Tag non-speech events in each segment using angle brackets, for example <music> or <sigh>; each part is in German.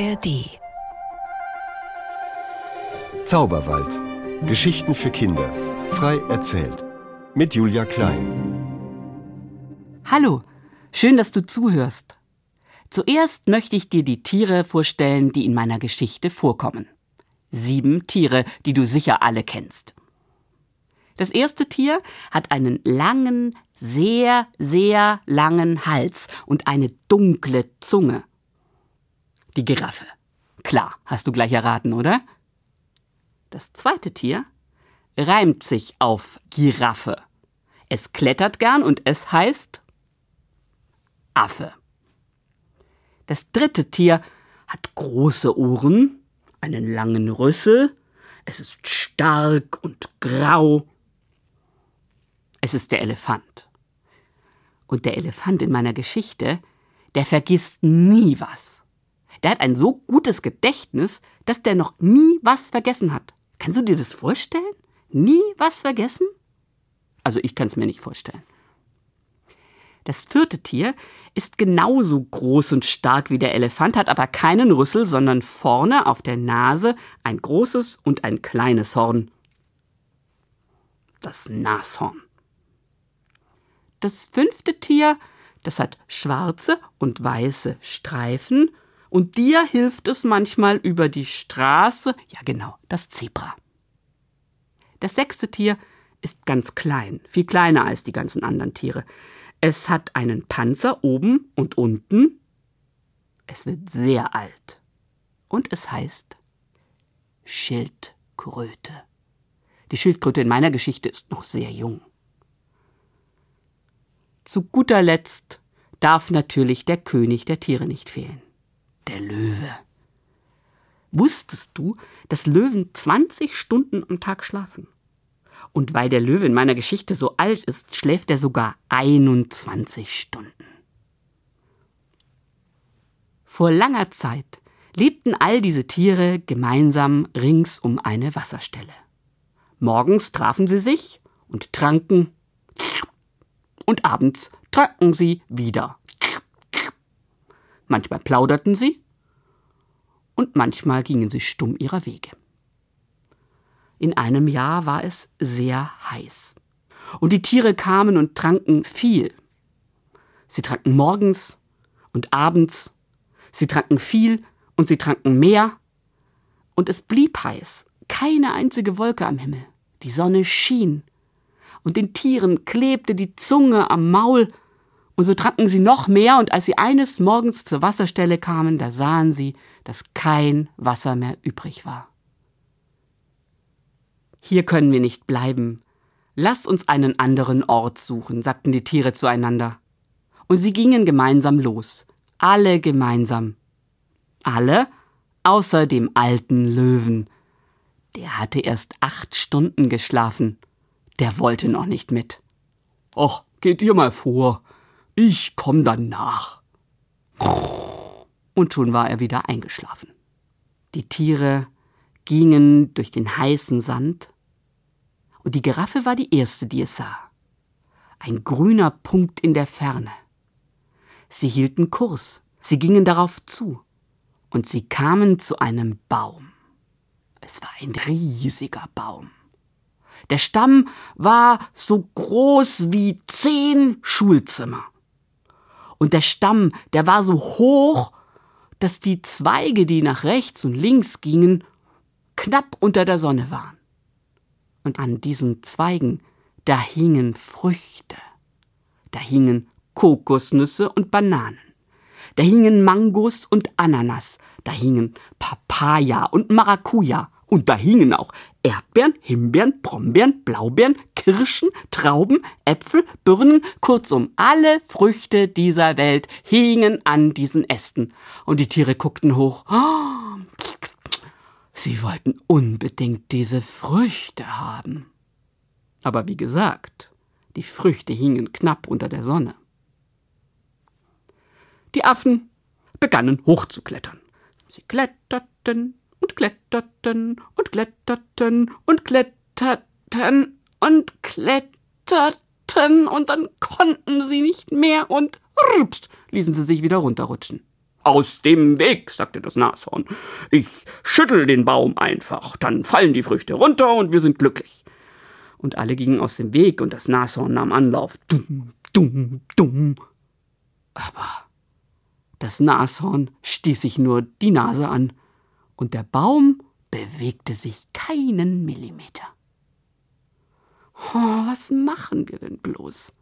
ARD Zauberwald. Geschichten für Kinder. Frei erzählt. Mit Julia Klein. Hallo, schön, dass du zuhörst. Zuerst möchte ich dir die Tiere vorstellen, die in meiner Geschichte vorkommen. Sieben Tiere, die du sicher alle kennst. Das erste Tier hat einen langen, sehr, sehr langen Hals und eine dunkle Zunge. Die Giraffe. Klar, hast du gleich erraten, oder? Das zweite Tier reimt sich auf Giraffe. Es klettert gern und es heißt Affe. Das dritte Tier hat große Ohren, einen langen Rüssel, es ist stark und grau. Es ist der Elefant. Und der Elefant in meiner Geschichte, der vergisst nie was. Der hat ein so gutes Gedächtnis, dass der noch nie was vergessen hat. Kannst du dir das vorstellen? Nie was vergessen? Also ich kann es mir nicht vorstellen. Das vierte Tier ist genauso groß und stark wie der Elefant, hat aber keinen Rüssel, sondern vorne auf der Nase ein großes und ein kleines Horn. Das Nashorn. Das fünfte Tier, das hat schwarze und weiße Streifen und dir hilft es manchmal über die Straße. Ja, genau, das Zebra. Das sechste Tier ist ganz klein, viel kleiner als die ganzen anderen Tiere. Es hat einen Panzer oben und unten. Es wird sehr alt. Und es heißt Schildkröte. Die Schildkröte in meiner Geschichte ist noch sehr jung. Zu guter Letzt darf natürlich der König der Tiere nicht fehlen der Löwe. Wusstest du, dass Löwen 20 Stunden am Tag schlafen? Und weil der Löwe in meiner Geschichte so alt ist, schläft er sogar 21 Stunden. Vor langer Zeit lebten all diese Tiere gemeinsam rings um eine Wasserstelle. Morgens trafen sie sich und tranken und abends tranken sie wieder Manchmal plauderten sie und manchmal gingen sie stumm ihrer Wege. In einem Jahr war es sehr heiß. Und die Tiere kamen und tranken viel. Sie tranken morgens und abends, sie tranken viel und sie tranken mehr. Und es blieb heiß, keine einzige Wolke am Himmel. Die Sonne schien, und den Tieren klebte die Zunge am Maul und so tranken sie noch mehr, und als sie eines Morgens zur Wasserstelle kamen, da sahen sie, dass kein Wasser mehr übrig war. Hier können wir nicht bleiben. Lass uns einen anderen Ort suchen, sagten die Tiere zueinander. Und sie gingen gemeinsam los, alle gemeinsam. Alle außer dem alten Löwen. Der hatte erst acht Stunden geschlafen. Der wollte noch nicht mit. Och, geht ihr mal vor, ich komm dann nach. Und schon war er wieder eingeschlafen. Die Tiere gingen durch den heißen Sand, und die Giraffe war die erste, die es sah. Ein grüner Punkt in der Ferne. Sie hielten Kurs, sie gingen darauf zu, und sie kamen zu einem Baum. Es war ein riesiger Baum. Der Stamm war so groß wie zehn Schulzimmer. Und der Stamm, der war so hoch, dass die Zweige, die nach rechts und links gingen, knapp unter der Sonne waren. Und an diesen Zweigen, da hingen Früchte. Da hingen Kokosnüsse und Bananen. Da hingen Mangos und Ananas. Da hingen Papaya und Maracuja. Und da hingen auch Erdbeeren, Himbeeren, Brombeeren, Blaubeeren, Kirschen, Trauben, Äpfel, Birnen, kurzum, alle Früchte dieser Welt hingen an diesen Ästen. Und die Tiere guckten hoch. <gasps> Sie wollten unbedingt diese Früchte haben. Aber wie gesagt, die Früchte hingen knapp unter der Sonne. Die Affen begannen hochzuklettern. Sie kletterten und kletterten und kletterten und kletterten und kletterten und dann konnten sie nicht mehr und rupst ließen sie sich wieder runterrutschen. Aus dem Weg, sagte das Nashorn. Ich schüttel den Baum einfach, dann fallen die Früchte runter und wir sind glücklich. Und alle gingen aus dem Weg und das Nashorn nahm Anlauf. Dumm, dumm, dumm. Aber das Nashorn stieß sich nur die Nase an und der Baum bewegte sich keinen Millimeter. Oh, was machen wir denn bloß?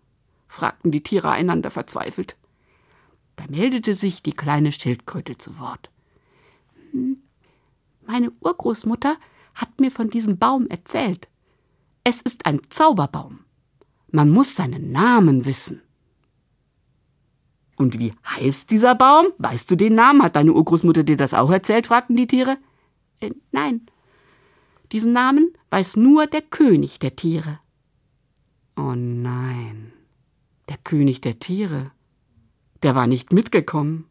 fragten die Tiere einander verzweifelt. Da meldete sich die kleine Schildkröte zu Wort. Hm, meine Urgroßmutter hat mir von diesem Baum erzählt. Es ist ein Zauberbaum. Man muss seinen Namen wissen. Und wie heißt dieser Baum? Weißt du den Namen? Hat deine Urgroßmutter dir das auch erzählt? fragten die Tiere. Äh, nein. Diesen Namen weiß nur der König der Tiere. Oh nein. Der König der Tiere. Der war nicht mitgekommen.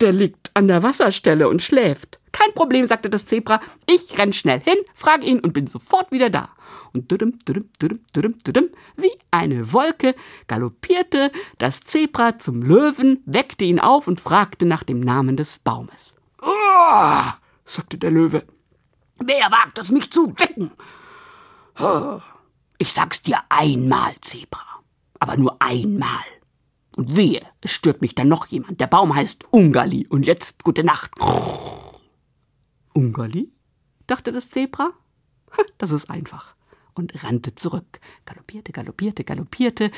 Der liegt an der Wasserstelle und schläft. Kein Problem, sagte das Zebra. Ich renn schnell hin, frage ihn und bin sofort wieder da. Und düdüm, düdüm, düdüm, düdüm, düdüm, wie eine Wolke galoppierte das Zebra zum Löwen, weckte ihn auf und fragte nach dem Namen des Baumes. Oh, sagte der Löwe. Wer wagt es, mich zu wecken? Ich sag's dir einmal, Zebra, aber nur einmal. Und wehe, es stört mich dann noch jemand. Der Baum heißt Ungali. Und jetzt gute Nacht. Ungali? dachte das Zebra. Das ist einfach. Und rannte zurück. Galoppierte, galoppierte, galoppierte.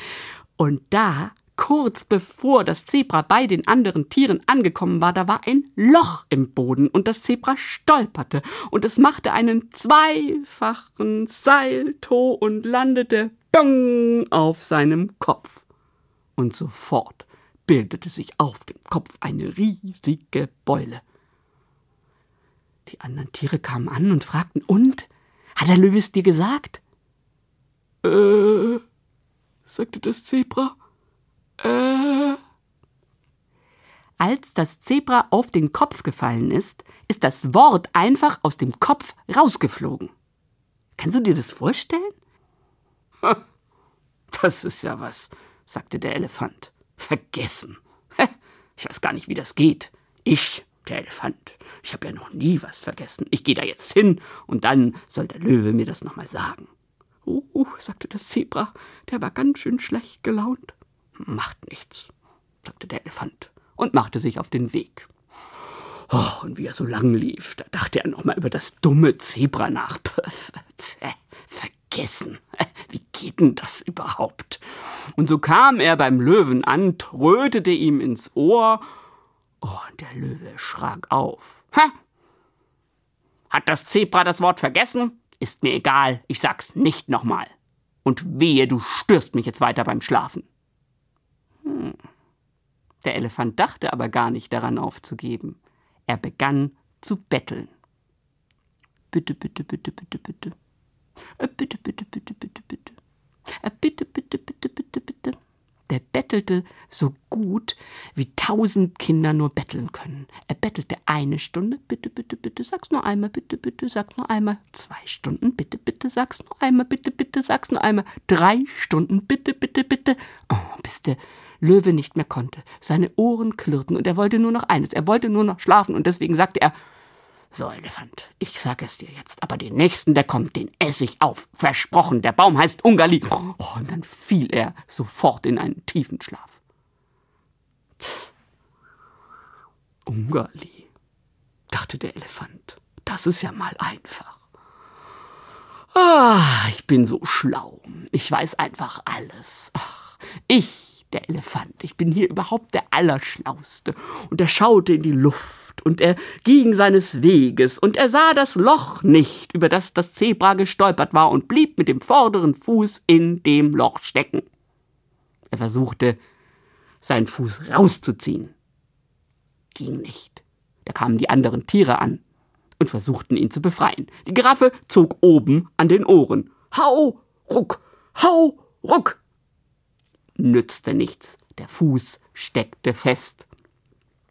Und da, kurz bevor das Zebra bei den anderen Tieren angekommen war, da war ein Loch im Boden und das Zebra stolperte und es machte einen zweifachen Salto und landete bang auf seinem Kopf und sofort bildete sich auf dem Kopf eine riesige Beule. Die anderen Tiere kamen an und fragten, und? Hat der Löwe es dir gesagt? Äh, sagte das Zebra. Äh. Als das Zebra auf den Kopf gefallen ist, ist das Wort einfach aus dem Kopf rausgeflogen. Kannst du dir das vorstellen? <laughs> Das ist ja was, sagte der Elefant. Vergessen. <laughs> Ich weiß gar nicht, wie das geht. Ich, der Elefant. Ich habe ja noch nie was vergessen. Ich gehe da jetzt hin und dann soll der Löwe mir das nochmal sagen. Oh, uh, sagte das Zebra, der war ganz schön schlecht gelaunt. Macht nichts, sagte der Elefant und machte sich auf den Weg. Oh, und wie er so lang lief, da dachte er nochmal über das dumme Zebra nach. Vergessen. Wie geht denn das überhaupt? Und so kam er beim Löwen an, trötete ihm ins Ohr. Oh, und der Löwe schrak auf. Ha! Hat das Zebra das Wort vergessen? Ist mir egal, ich sag's nicht nochmal. Und wehe, du störst mich jetzt weiter beim Schlafen. Hm. Der Elefant dachte aber gar nicht daran aufzugeben. Er begann zu betteln. Bitte, bitte, bitte, bitte, bitte. Bitte, bitte, bitte, bitte, bitte. Bitte, bitte, bitte, bitte, bitte. Der bettelte so gut, wie tausend Kinder nur betteln können. Er bettelte eine Stunde, bitte, bitte, bitte, sag's nur einmal, bitte, bitte, sag's nur einmal. Zwei Stunden, bitte, bitte, sag's nur einmal, bitte, bitte, sag's nur einmal. Drei Stunden, bitte, bitte, bitte. Oh, bis der Löwe nicht mehr konnte. Seine Ohren klirrten und er wollte nur noch eines. Er wollte nur noch schlafen und deswegen sagte er, so, Elefant, ich sag es dir jetzt, aber den nächsten, der kommt, den ess ich auf. Versprochen, der Baum heißt Ungali. Oh, und dann fiel er sofort in einen tiefen Schlaf. Ungali, dachte der Elefant, das ist ja mal einfach. Ah, ich bin so schlau. Ich weiß einfach alles. Ach, ich, der Elefant, ich bin hier überhaupt der Allerschlauste. Und er schaute in die Luft und er ging seines Weges, und er sah das Loch nicht, über das das Zebra gestolpert war, und blieb mit dem vorderen Fuß in dem Loch stecken. Er versuchte, seinen Fuß rauszuziehen. Ging nicht. Da kamen die anderen Tiere an und versuchten ihn zu befreien. Die Giraffe zog oben an den Ohren. Hau, ruck, hau, ruck. Nützte nichts. Der Fuß steckte fest.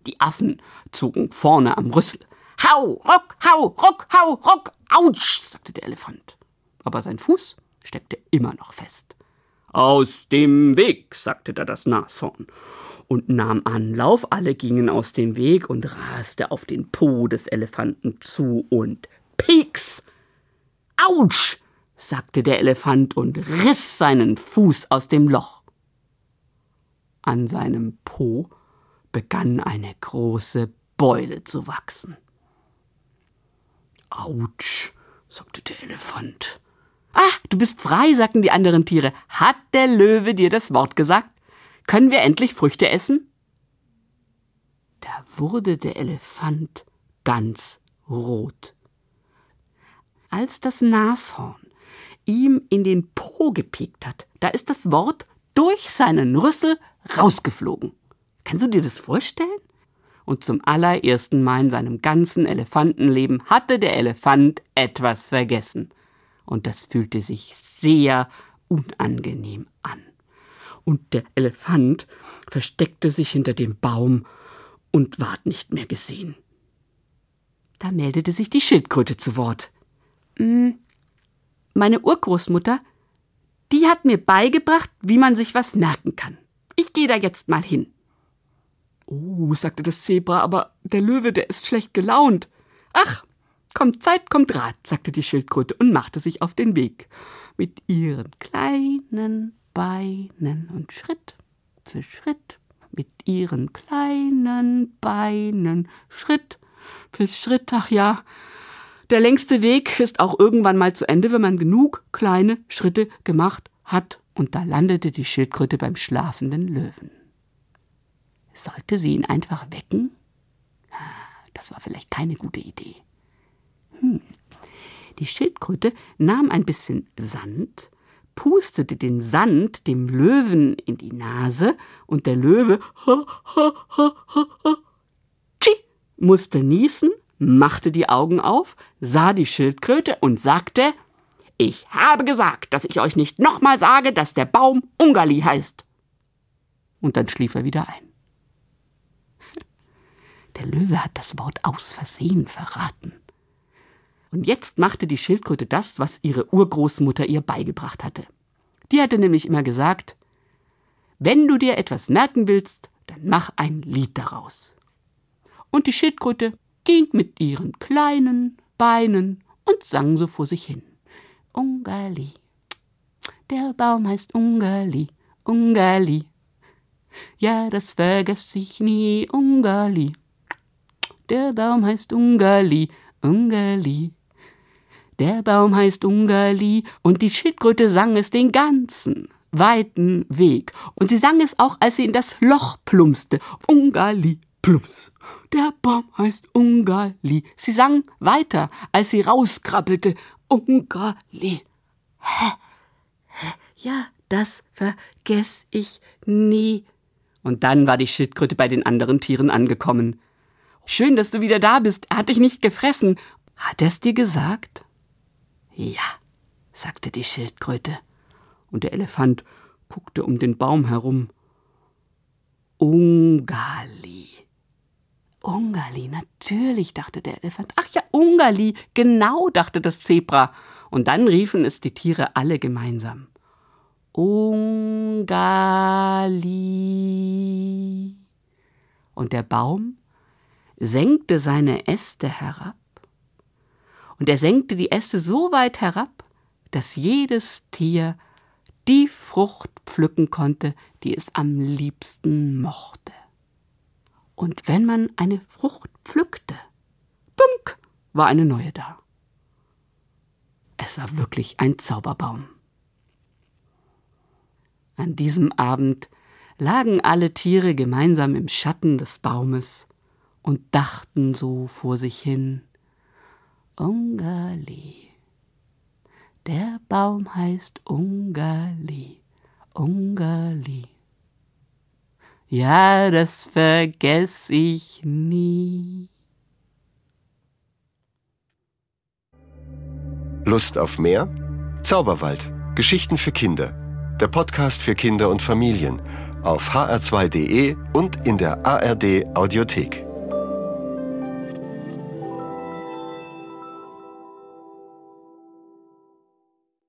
Die Affen zogen vorne am Rüssel. Hau, ruck, hau, ruck, hau, ruck, autsch, sagte der Elefant. Aber sein Fuß steckte immer noch fest. Aus dem Weg, sagte da das Nashorn. und nahm Anlauf, alle gingen aus dem Weg und raste auf den Po des Elefanten zu und Pieks! Autsch! sagte der Elefant und riss seinen Fuß aus dem Loch. An seinem Po begann eine große Beule zu wachsen. Autsch, sagte der Elefant. Ah, du bist frei, sagten die anderen Tiere. Hat der Löwe dir das Wort gesagt? Können wir endlich Früchte essen? Da wurde der Elefant ganz rot. Als das Nashorn ihm in den Po gepiekt hat, da ist das Wort durch seinen Rüssel rausgeflogen. Kannst du dir das vorstellen? Und zum allerersten Mal in seinem ganzen Elefantenleben hatte der Elefant etwas vergessen. Und das fühlte sich sehr unangenehm an. Und der Elefant versteckte sich hinter dem Baum und ward nicht mehr gesehen. Da meldete sich die Schildkröte zu Wort. Hm, meine Urgroßmutter, die hat mir beigebracht, wie man sich was merken kann. Ich gehe da jetzt mal hin. Oh, sagte das Zebra, aber der Löwe, der ist schlecht gelaunt. Ach, kommt Zeit, kommt Rat, sagte die Schildkröte und machte sich auf den Weg. Mit ihren kleinen Beinen und Schritt für Schritt, mit ihren kleinen Beinen, Schritt für Schritt, ach ja, der längste Weg ist auch irgendwann mal zu Ende, wenn man genug kleine Schritte gemacht hat. Und da landete die Schildkröte beim schlafenden Löwen. Sollte sie ihn einfach wecken? Das war vielleicht keine gute Idee. Hm. Die Schildkröte nahm ein bisschen Sand, pustete den Sand dem Löwen in die Nase und der Löwe tschi, musste niesen, machte die Augen auf, sah die Schildkröte und sagte Ich habe gesagt, dass ich euch nicht nochmal sage, dass der Baum Ungali heißt. Und dann schlief er wieder ein. <laughs> Der Löwe hat das Wort aus Versehen verraten. Und jetzt machte die Schildkröte das, was ihre Urgroßmutter ihr beigebracht hatte. Die hatte nämlich immer gesagt, wenn du dir etwas merken willst, dann mach ein Lied daraus. Und die Schildkröte ging mit ihren kleinen Beinen und sang so vor sich hin. Ungali, der Baum heißt Ungali, Ungali. Ja, das vergess ich nie, Ungali. Der Baum heißt Ungali, Ungali. Der Baum heißt Ungali und die Schildkröte sang es den ganzen weiten Weg. Und sie sang es auch, als sie in das Loch plumpste. Ungali, Plumps. Der Baum heißt Ungali. Sie sang weiter, als sie rauskrabbelte. Ungali. Hä? Hä? Ja, das vergess ich nie. Und dann war die Schildkröte bei den anderen Tieren angekommen. Schön, dass du wieder da bist. Er hat dich nicht gefressen. Hat er's dir gesagt? Ja, sagte die Schildkröte. Und der Elefant guckte um den Baum herum. Ungali. Ungali, natürlich, dachte der Elefant. Ach ja, Ungali, genau, dachte das Zebra. Und dann riefen es die Tiere alle gemeinsam. Ungali. Und der Baum senkte seine Äste herab. Und er senkte die Äste so weit herab, dass jedes Tier die Frucht pflücken konnte, die es am liebsten mochte. Und wenn man eine Frucht pflückte, bunk, war eine neue da. Es war wirklich ein Zauberbaum. An diesem Abend lagen alle Tiere gemeinsam im Schatten des Baumes und dachten so vor sich hin Ungali. Der Baum heißt Ungali, Ungali. Ja, das vergess ich nie. Lust auf mehr? Zauberwald. Geschichten für Kinder. Der Podcast für Kinder und Familien. Auf hr2.de und in der ARD Audiothek.